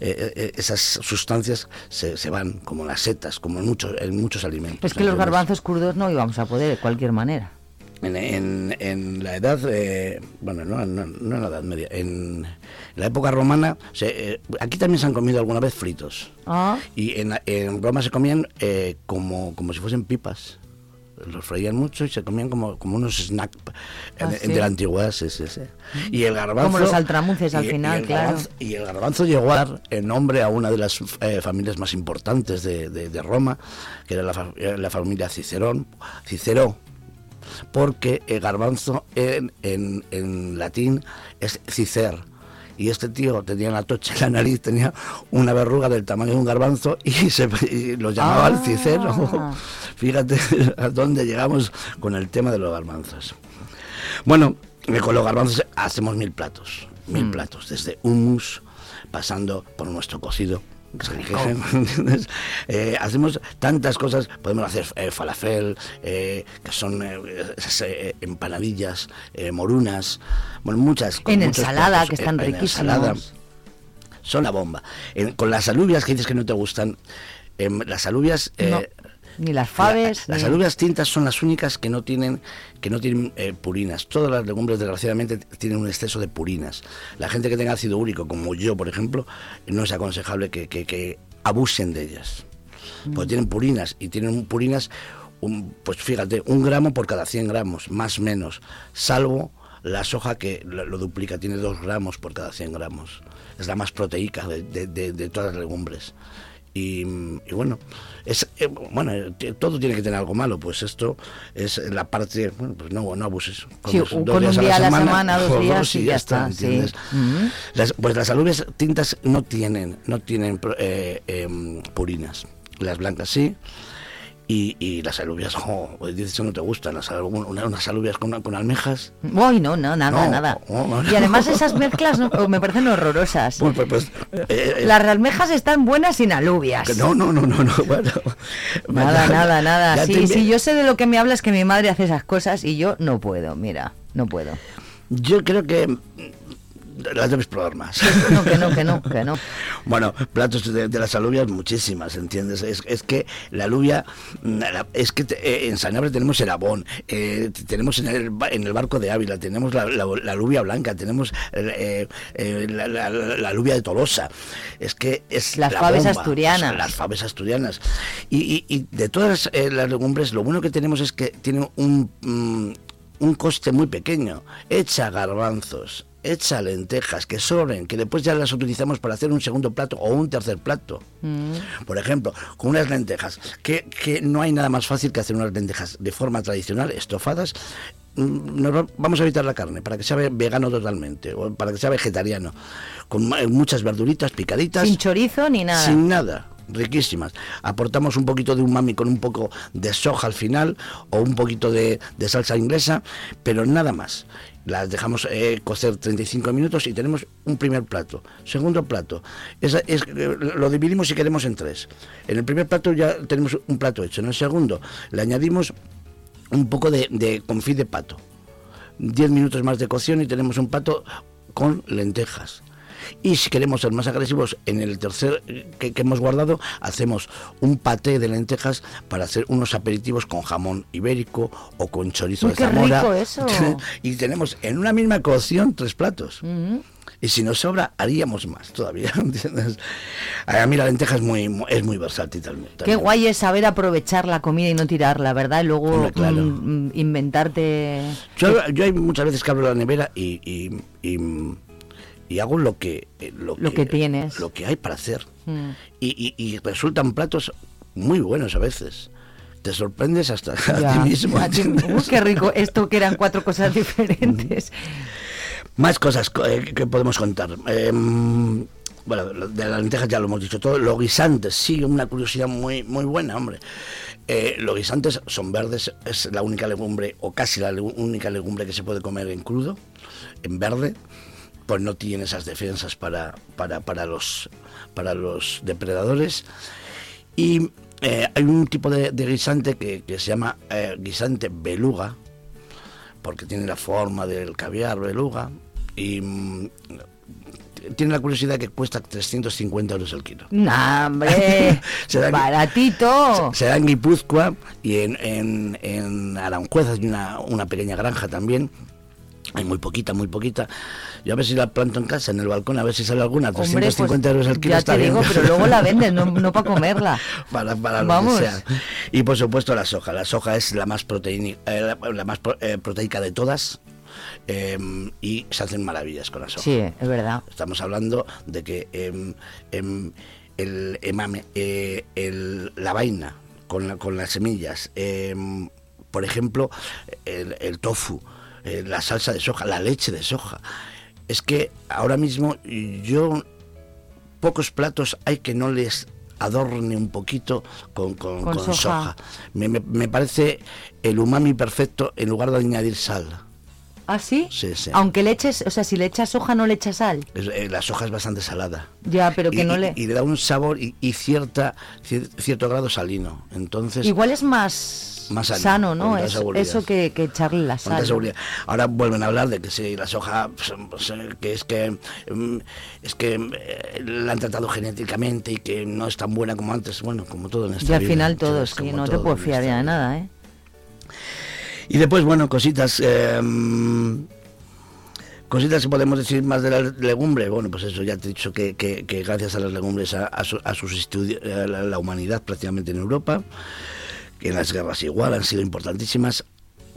eh, eh, esas sustancias se, se van, como las setas, como en muchos, en muchos alimentos. Es que los garbanzos crudos no íbamos a poder de cualquier manera. En, en- en la edad, eh, bueno, no, no, no en la edad media, en la época romana, se, eh, aquí también se han comido alguna vez fritos. Ah, Y en, en Roma se comían eh, como, como si fuesen pipas. Los freían mucho y se comían como, como unos snacks Ah, de, ¿sí? de la antigüedad, sí, sí, sí. Y el garbanzo... Como los altramuces al y- y final, el claro. garbanzo- y el garbanzo llegó a dar el nombre a una de las eh, familias más importantes de, de- de Roma, que era la, era la familia Cicerón, Cicero, porque el garbanzo en, en- en latín es cicer. Y este tío tenía la tocha en la nariz, tenía una verruga del tamaño de un garbanzo y, se, y lo llamaba el cicero. Fíjate a dónde llegamos con el tema de los garbanzos. Bueno, eh, con los garbanzos hacemos mil platos, mil Mm. platos, desde hummus, pasando por nuestro cocido. ¿entiendes? Eh, hacemos tantas cosas, podemos hacer eh, falafel, eh, que son empanadillas, morunas, bueno, muchas. con En ensalada, platos, que están en ensalada. Son la bomba. Con las alubias que dices que no te gustan, em, las alubias... No, ni las faves. las ni- alubias tintas son las únicas que no tienen que no tienen eh, purinas. Todas las legumbres desgraciadamente tienen un exceso de purinas. La gente que tenga ácido úrico, como yo, por ejemplo, no es aconsejable que, que- que abusen de ellas. Porque tienen purinas y tienen purinas, un- pues fíjate, un gramo por cada 100 gramos, más o menos, salvo la soja que lo, lo duplica, tiene dos gramos por cada 100 gramos. Es la más proteica de, de- de- de todas las legumbres. Y, y bueno, es, eh, bueno, eh, todo tiene que tener algo malo, pues esto es la parte, bueno, pues no, no abuses. Sí, con dos un días día a la semana, dos días y ya está. Las- pues las alubias tintas no tienen, no tienen eh, em, purinas. Las blancas sí. Y, y las alubias, oh, dices que no te gustan, las, una- unas alubias con, con almejas. Uy, no, no, nada, No, nada. no. Y además esas mezclas no- me parecen horrorosas. Pues, pues, pues, eh, eh, Las almejas están buenas sin alubias. no, no, no, no, no, bueno. Nada, nada, nada. Sí, sí, yo sé de lo que me hablas, que mi madre hace esas cosas y yo no puedo, mira, no puedo. Yo creo que las debes probar más. No, que no, que no, que no. Bueno, platos de, de las alubias muchísimas, ¿entiendes? Es, es que la alubia, mm, la- es que te- eh, en Sanabria tenemos el abón, eh, tenemos en el, en el barco de Ávila, tenemos la, la- la alubia blanca, tenemos eh, la, alubia de Tolosa. Es que es Las la faves bomba, asturianas. Las faves asturianas. Y, y- y de todas las legumbres, lo bueno que tenemos es que tienen un, mm, un coste muy pequeño. Echa garbanzos, echa lentejas, que sobren, que después ya las utilizamos para hacer un segundo plato o un tercer plato. Mm. Por ejemplo, con unas lentejas, que, que no hay nada más fácil que hacer unas lentejas de forma tradicional, estofadas. Mm, nos vamos a evitar la carne para que sea ve- vegano totalmente o para que sea vegetariano con muchas verduritas picaditas Sin chorizo ni nada. sin nada, riquísimas. Aportamos un poquito de umami con un poco de soja al final o un poquito de, de salsa inglesa, pero nada más. Las dejamos eh, cocer 35 minutos y tenemos un primer plato. Segundo plato, esa- es- eh, lo dividimos si queremos en tres. En el primer plato ya tenemos un plato hecho. En el segundo le añadimos un poco de, de confit de pato. 10 minutos más de cocción y tenemos un pato con lentejas. Y si queremos ser más agresivos, en el tercer eh, que, que hemos guardado, hacemos un paté de lentejas para hacer unos aperitivos con jamón ibérico o con chorizo de qué Zamora. rico eso. y tenemos en una misma cocción tres platos. Y si nos sobra, haríamos más todavía. ¿entiendes? A mí la lenteja es muy, mu- es muy versátil también. Qué guay es saber aprovechar la comida y no tirarla, ¿verdad? Y luego claro. mm, mm, inventarte... Yo, yo hay muchas veces que abro la nevera y, y, y, y hago lo que eh, lo, Lo que tienes. lo que hay para hacer Mm. y, y- y resultan platos muy buenos a veces te sorprendes hasta a Ya, ti mismo a ti- Uy, qué rico. Esto que eran cuatro cosas diferentes. Más cosas co- eh, que podemos contar. Em, bueno, de las lentejas ya lo hemos dicho todo. Los guisantes, sí, una curiosidad muy, muy buena, hombre. Eh, los guisantes son verdes, es la única legumbre, o casi la única legumbre que se puede comer en crudo, en verde, pues no tiene esas defensas para, para, para, los, para los depredadores. Y eh, hay un tipo de, de guisante que, que se llama eh, guisante beluga, porque tiene la forma del caviar beluga y mm, tiene la curiosidad que cuesta 350 euros el kilo. ¡Nah, hombre! Se da ¡Baratito! Se da en Guipúzcoa y en, en, en Aranjuez hay una, una pequeña granja también. Hay muy poquita, muy poquita. Yo a ver si la planto en casa, en el balcón, a ver si sale alguna. Hombre, 350 pues, euros el kilo ya está te bien. digo, pero luego la vendes, no, no para comerla. para, para lo Vamos. que sea. Y por supuesto la soja. La soja es la más, proteíni- eh, la, la más pro- eh, proteica de todas. eh, y se hacen maravillas con la soja. Sí, es verdad. Estamos hablando de que em, em, el emame, eh, el- la vaina con, la- con las semillas, em, por ejemplo, el, el tofu, eh, la salsa de soja, la leche de soja. Es que ahora mismo yo pocos platos hay que no les adorne un poquito con, con- Con con soja. soja. Me, me- me parece el umami perfecto en lugar de añadir sal. ¿Ah, sí? Sí, sí. Aunque le eches, o sea, si le echas hoja no le echas sal. Es- eh, la soja es bastante salada. Ya, pero que y, no le... y le da un sabor y, y cierta cier- cierto grado salino. Entonces, Igual es más, Más sano, ¿no? Es- eso que, que echarle la sal. Ahora vuelven a hablar de que si la soja, pues, pues, eh, que es que mm, es que eh, la han tratado genéticamente y que no es tan buena como antes. Bueno, como todo en esta Y al vida, final todo, sí, no te puedo fiar ya de nada, ¿eh? Y después, bueno, cositas. eh, cositas que podemos decir más de la legumbre. Bueno, pues eso ya te he dicho que, que- que gracias a las legumbres ha, ha su- ha subsistido eh, la, la humanidad prácticamente en Europa. Que en las guerras igual han sido importantísimas.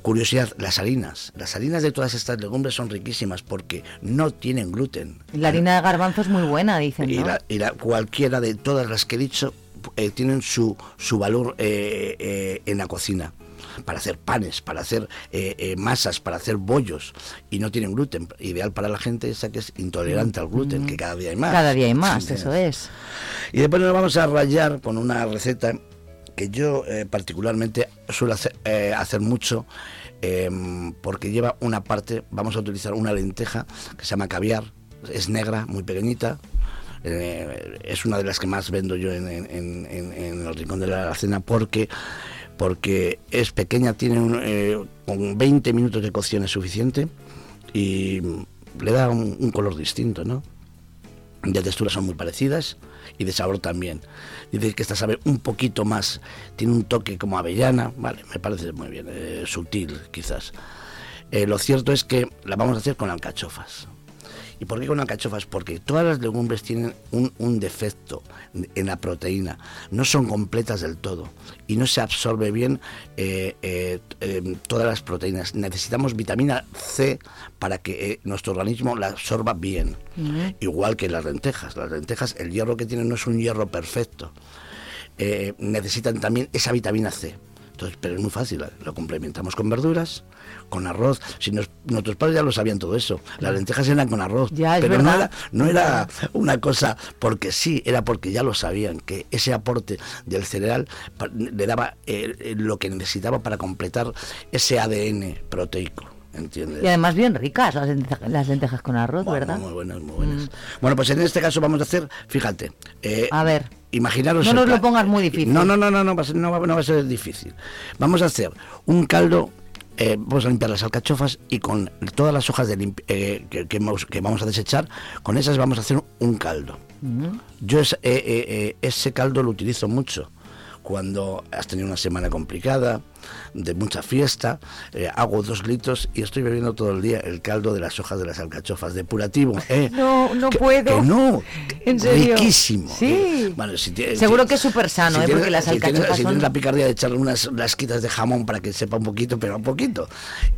Curiosidad, las harinas. Las harinas de todas estas legumbres son riquísimas porque no tienen gluten. La harina de garbanzo es muy buena, dicen, Y, la- y la- cualquiera de todas las que he dicho eh, tienen su, su valor eh, eh, en la cocina. Para hacer panes, para hacer eh, eh, masas, para hacer bollos. Y no tienen gluten. Ideal para la gente esa que es intolerante al gluten, que cada día hay más. Cada día hay más, Sí, eso es. y después nos vamos a rayar con una receta que yo eh, particularmente suelo hacer, eh, hacer mucho eh, porque lleva una parte, vamos a utilizar una lenteja que se llama caviar, es negra, muy pequeñita. es una de las que más vendo yo en, en- en- en- en el rincón de la alacena porque porque es pequeña, tiene un, eh, con 20 minutos de cocción es suficiente y le da un, color distinto, ¿no? de textura son muy parecidas y de sabor también. Dice que esta sabe un poquito más, tiene un toque como avellana, vale, me parece muy bien, eh, sutil quizás. Eh, lo cierto es que la vamos a hacer con alcachofas. ¿Y por qué con alcachofas? Porque todas las legumbres tienen un, un defecto en la proteína, no son completas del todo y no se absorbe bien eh, eh, eh, todas las proteínas. Necesitamos vitamina C para que nuestro organismo la absorba bien. Igual que las lentejas. Las lentejas, el hierro que tienen no es un hierro perfecto. Necesitan también esa vitamina C. Entonces, pero es muy fácil, lo complementamos con verduras, con arroz. Si nos- nuestros padres ya lo sabían todo eso. Las lentejas eran con arroz. Ya, pero no era, no era una cosa porque sí, era porque ya lo sabían, que ese aporte del cereal le daba eh, lo que necesitaba para completar ese ADN proteico. ¿Entiendes? Y además bien ricas las lentejas, las lentejas con arroz, ¿verdad? Muy buenas, muy buenas. Bueno, pues en este caso vamos a hacer, fíjate. eh, A ver. Imaginaros. No nos lo pongas muy difícil. No, no, no, no, no, va a ser, no, va, no va a ser difícil. Vamos a hacer un caldo. eh, vamos a limpiar las alcachofas y con todas las hojas de eh, que, que vamos, que vamos a desechar, con esas vamos a hacer un caldo. Yo es- eh, eh, eh, ese caldo lo utilizo mucho cuando has tenido una semana complicada, de mucha fiesta, eh, hago dos litros y estoy bebiendo todo el día el caldo de las hojas de las alcachofas, depurativo. ¿eh? No, no Que- puedo. que no, ¿En serio? riquísimo. Sí. Bueno, si Seguro si- que es súper sano, si ¿eh? tienes- Porque las si tienes- alcachofas si tienes la picardía de echarle unas lasquitas de jamón para que sepa un poquito, pero un poquito.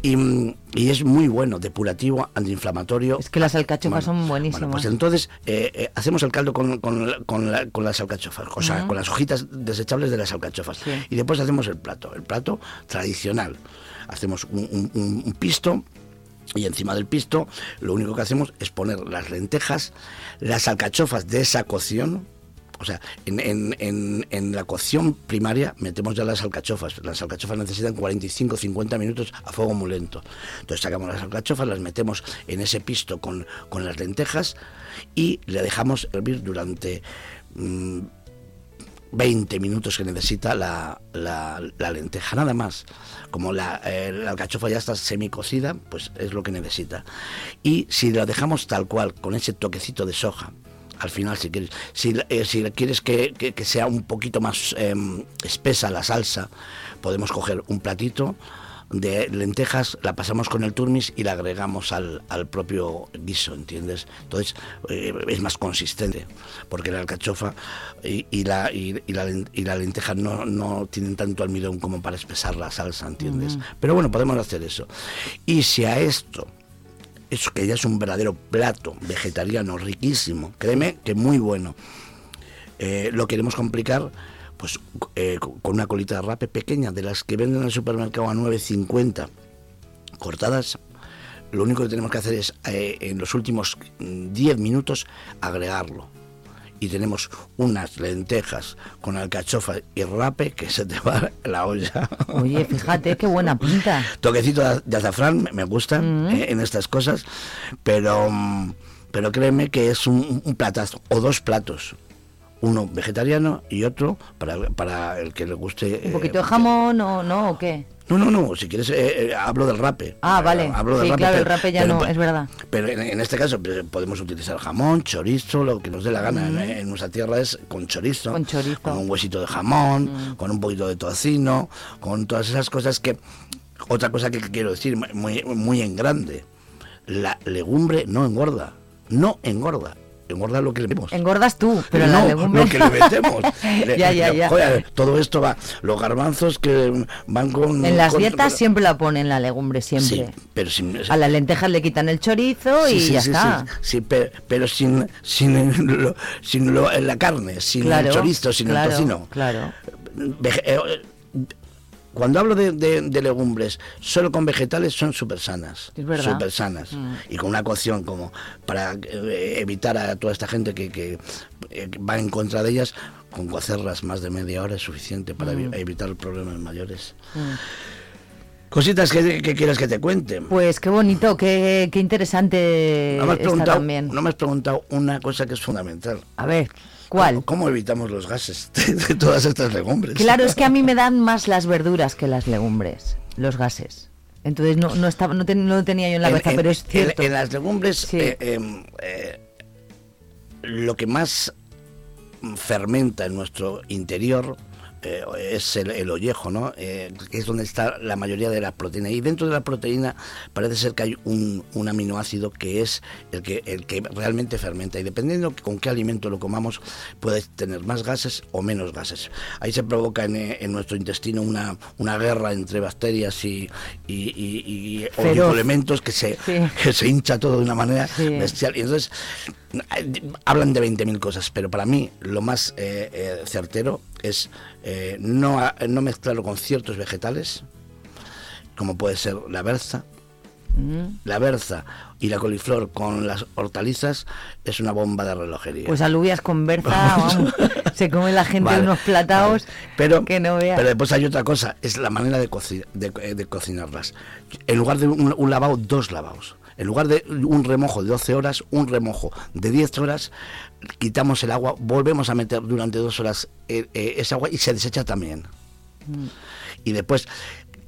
Y, y es muy bueno, depurativo, antiinflamatorio. Es que las alcachofas Bueno, son buenísimas. Bueno, pues entonces eh, eh, hacemos el caldo con, con la- con la- con las alcachofas, o sea, con las hojitas desechables de las alcachofas. Y después hacemos el plato, el plato tradicional. Hacemos un, pisto. Y encima del pisto lo único que hacemos es poner las lentejas, las alcachofas de esa cocción, o sea, en, en- en- en la cocción primaria metemos ya las alcachofas. Las alcachofas necesitan 45-50 minutos a fuego muy lento. Entonces sacamos las alcachofas, las metemos en ese pisto con, con las lentejas y le dejamos hervir durante mm, 20 minutos que necesita la, la- la lenteja, nada más. Como la, eh, alcachofa ya está semicocida, pues es lo que necesita. Y si la dejamos tal cual, con ese toquecito de soja, al final si quieres, si, eh, si quieres que, que- que sea un poquito más em, espesa la salsa, podemos coger un platito de lentejas, la pasamos con el turmis y la agregamos al, al propio guiso, ¿entiendes? Entonces eh, es más consistente, porque la alcachofa y, y la, y, y la, y la lenteja no, no tienen tanto almidón como para espesar la salsa, ¿entiendes? Ujú. Pero bueno, podemos hacer eso. Y si a esto eso que ya es un verdadero plato vegetariano riquísimo, créeme que muy bueno. Eh, lo queremos complicar pues eh, con una colita de rape pequeña, de las que venden en el supermercado a 9.50, cortadas. Lo único que tenemos que hacer es, eh, en los últimos mm, 10 minutos, agregarlo. Y tenemos unas lentejas con alcachofa y rape que se te va la olla. Oye, fíjate, qué buena pinta. Toquecito de, azafrán me- gusta eh, en estas cosas, pero, mm, pero créeme que es un, un platazo o dos platos. Uno vegetariano y otro para, para el que le guste. ¿Un eh, poquito de jamón o no? ¿O qué? no, no, no, si quieres, eh, eh, hablo del rape. Ah, vale. Hablo del Sí, rape, claro, el pero- rape ya pero- no, es verdad. Pero en, en este caso pues, podemos utilizar jamón, chorizo, lo que nos dé la gana. En- Mm. En, nuestra tierra es con chorizo, Con chorizo. con un huesito de jamón, Mm. con un poquito de tocino, con todas esas cosas que... Otra cosa que quiero decir muy, muy en grande, la legumbre no engorda, no engorda. Engorda lo que le metemos. Engordas tú, pero no, la legumbre... lo que le metemos. Le- ya, ya, ya. Joder, todo esto va, los garbanzos que van con... En las con- dietas con- siempre la ponen la legumbre, siempre. Sí, pero sin... A las lentejas le quitan el chorizo y Sí, ya está. sí, sí, pe- pero, sin, sin, lo- sin lo- la carne, sin Claro, el chorizo, sin claro, el tocino. Claro. Vege- eh, cuando hablo de, de- de legumbres, solo con vegetales son súper sanas. Es verdad. Súper sanas. Mm. Y con una cocción como para eh, evitar a toda esta gente que, que, eh, que va en contra de ellas, con cocerlas más de media hora es suficiente para Mm. evi- evitar problemas mayores. Mm. Cositas que, que quieras que te cuente. Pues qué bonito, qué, qué interesante No me, has está preguntado, también. no me has preguntado una cosa que es fundamental. A ver, ¿cuál? ¿Cómo, evitamos los gases de, todas estas legumbres? Claro, es que a mí me dan más las verduras que las legumbres, los gases. Entonces no, no, estaba, no, ten- no lo tenía yo en la cabeza, pero es cierto. En, en las legumbres, eh, em, eh, lo que más fermenta en nuestro interior eh, es el, el ollejo, ¿no? Eh, que es donde está la mayoría de la proteína. Y dentro de la proteína parece ser que hay un, un aminoácido que es el que, el que realmente fermenta. Y dependiendo con qué alimento lo comamos, puede tener más gases o menos gases. Ahí se provoca en, eh, en nuestro intestino una, una guerra entre bacterias y, y, y- y Feroz. oligoelementos que se, Sí. que se hincha todo de una manera Sí. bestial. Y entonces hablan de 20.000 cosas, pero para mí lo más eh, certero es eh, no, no mezclarlo con ciertos vegetales, como puede ser la berza. Mm. La berza y la coliflor con las hortalizas es una bomba de relojería. Pues alubias con berza, vamos, se come la gente Vale, unos plataos pero, que no veas. pero después hay otra cosa, es la manera de, eh, de cocinarlas. En lugar de un, un lavado, dos lavados. En lugar de un remojo de 12 horas, un remojo de 10 horas, quitamos el agua, volvemos a meter durante dos horas eh, eh, esa agua y se desecha también. Mm. Y después,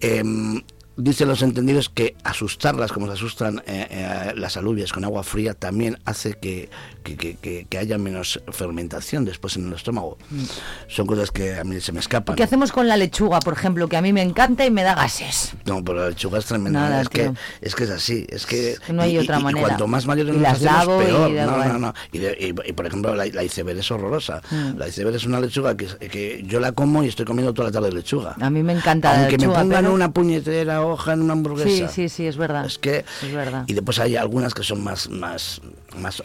em, Dicen los entendidos que asustarlas como se asustan eh, eh, las alubias con agua fría también hace que, que, que- que- haya menos fermentación después en el estómago. Mm. Son cosas que a mí se me escapan. ¿Qué hacemos con la lechuga, por ejemplo, que a mí me encanta y me da gases? No, pero la lechuga es tremenda. Nada, es, que, es que es así. Es que, no hay y- otra y- y manera. cuanto más mayores Y nos las hacemos, lavo y peor. da no, no, no. Y, y- y, por ejemplo, la, la iceberg es horrorosa. Mm. La iceberg es una lechuga que, que yo la como y estoy comiendo toda la tarde lechuga. A mí me encanta la Aunque lechuga, me pongan pero- una puñetera hoja en una hamburguesa. Sí, sí, sí, es verdad. Es que Es verdad. y después hay algunas que son más más más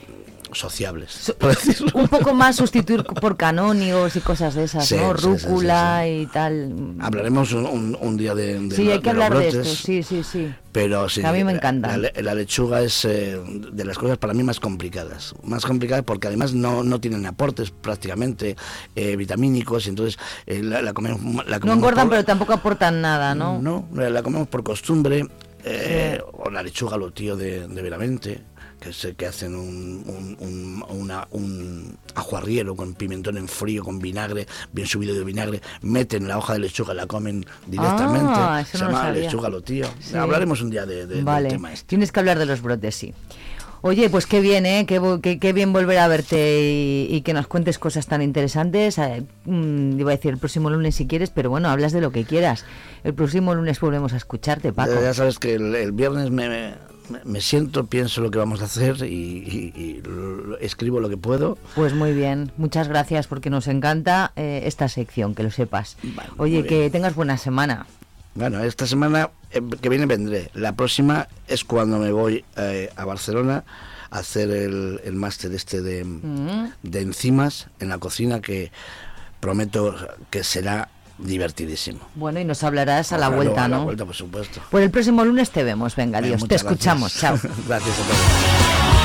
sociables. Un poco más sustituir por canónigos y cosas de esas, Sí, ¿no? sí, sí, sí, Rúcula y tal. Hablaremos un, día de, de Sí, hay que de hablar de esto, sí, sí, sí. Pero sí, a mí me la- encanta. La, le- la lechuga es eh, de las cosas para mí más complicadas. Más complicadas porque además no, no tienen aportes prácticamente eh, vitamínicos. y Entonces eh, la, la comemos, la No engordan, por- pero tampoco aportan nada, ¿no? No, la comemos por costumbre. eh, O la lechuga, lo tío de, de Veramente, que hacen un, un, un, una- un ajo arriero con pimentón en frío, con vinagre, bien subido de vinagre, meten la hoja de lechuga, la comen directamente. Ah, eso Se no llama lechuga, lo tío. Sí. Hablaremos un día de, de- vale, del tema este. tienes que hablar de los brotes, sí. Oye, pues qué bien, ¿eh? Qué, qué- qué bien volver a verte y, y que nos cuentes cosas tan interesantes. Eh, mm, iba a decir el próximo lunes si quieres, pero bueno, hablas de lo que quieras. El próximo lunes volvemos a escucharte, Paco. Ya, ya sabes que el, el viernes me, me- me siento, pienso lo que vamos a hacer y, y- y lo- escribo lo que puedo. Pues muy bien, muchas gracias porque nos encanta eh, esta sección, que lo sepas. Oye, que tengas buena semana. Bueno, esta semana eh, que viene vendré. La próxima es cuando me voy eh, a Barcelona a hacer el, el máster este de, Mm. de enzimas en la cocina que prometo que será divertidísimo. Bueno, y nos hablarás a la vuelta, a la ¿no? vuelta, por supuesto. Pues el próximo lunes te vemos. Venga, adiós. Te muchas escuchamos. gracias. Chao. gracias a todos.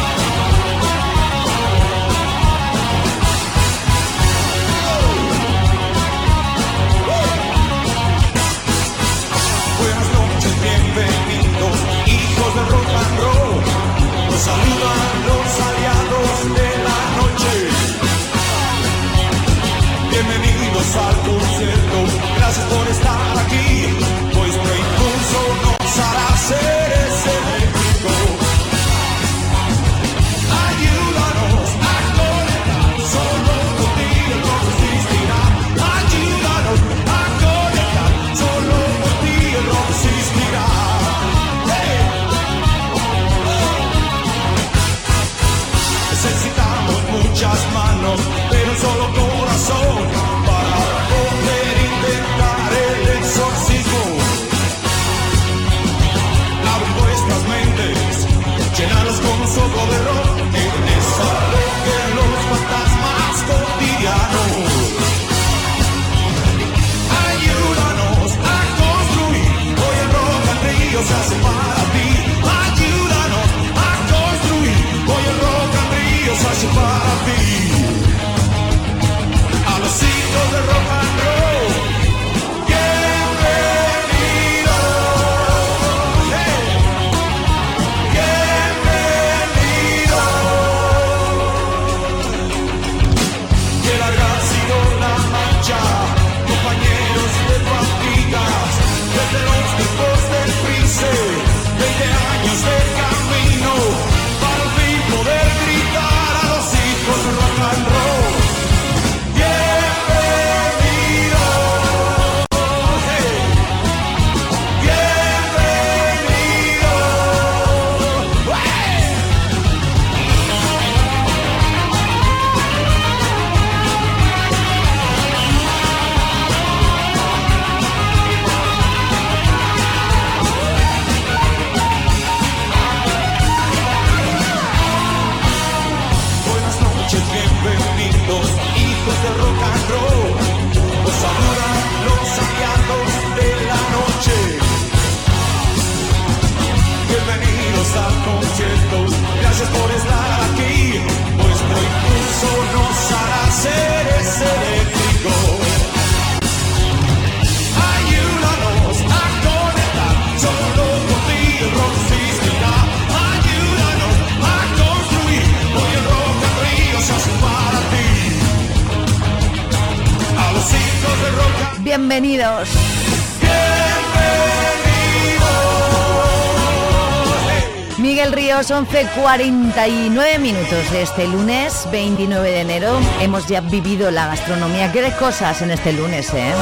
Miguel Ríos, 11.49 minutos de este lunes 29 de enero. Hemos ya vivido la gastronomía. Qué de cosas en este lunes, ¿eh?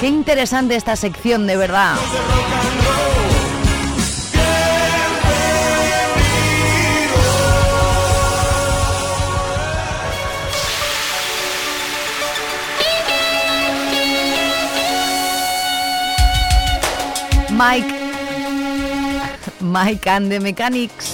Qué interesante esta sección, de verdad. Mike. Mike and the Mechanics.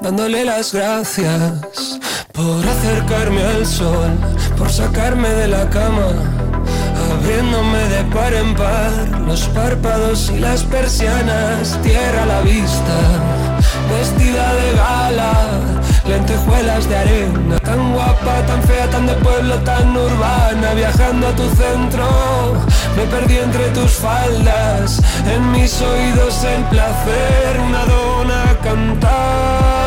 dándole las gracias por acercarme al sol, por sacarme de la cama, abriéndome de par en par los párpados y las persianas, tierra a la vista, vestida de gala, lentejuelas de arena, tan guapa, tan fea, tan de pueblo, tan urbana, viajando a tu centro, me perdí entre tus faldas, en mis oídos el placer, una dona cantaba.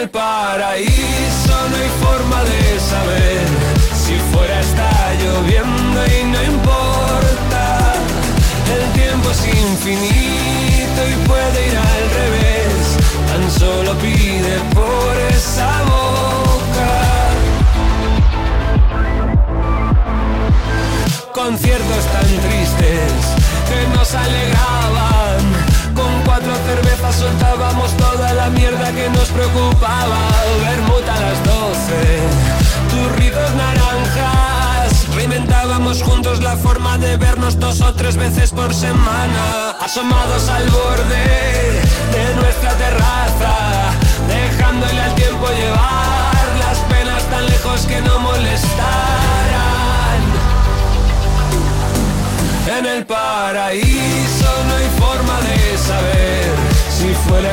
El paraíso no hay forma de saber si fuera está lloviendo y no importa. El tiempo es infinito y puede ir al revés. Tan solo pide por esa boca. Conciertos tan tristes que nos alegraban. Cuatro cervezas soltábamos toda la mierda que nos preocupaba. Vermut a las doce, turridos naranjas. Reinventábamos juntos la forma de vernos dos o tres veces por semana. Asomados al borde de nuestra terraza,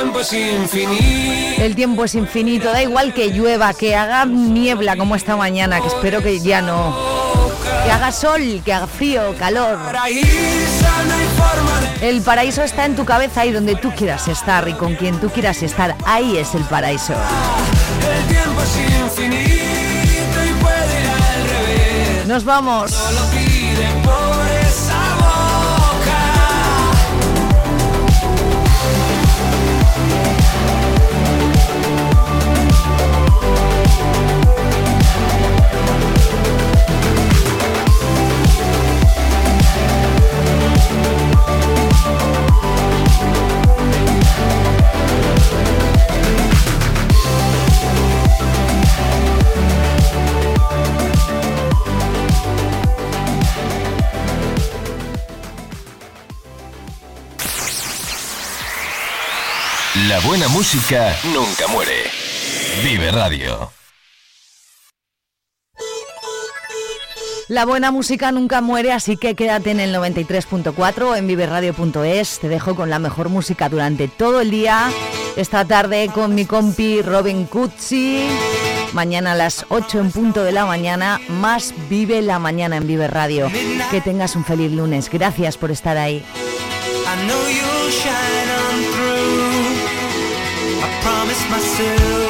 tiempo es infinito. El tiempo es infinito, da igual que llueva, que haga niebla como esta mañana, que espero que ya no. Que haga sol, que haga frío, calor. El paraíso está en tu cabeza y donde tú quieras estar y con quien tú quieras estar, ahí es el paraíso. El tiempo es infinito y puede ir al revés. Nos vamos. La buena música nunca muere. Vive Radio. La buena música nunca muere, así que quédate en el 93.4 o en viveradio.es. Te dejo con la mejor música durante todo el día. Esta tarde con mi compi Robin Cuzzi. Mañana a las 8 en punto de la mañana, más Vive la Mañana en Vive Radio. Que tengas un feliz lunes. Gracias por estar ahí. Myself.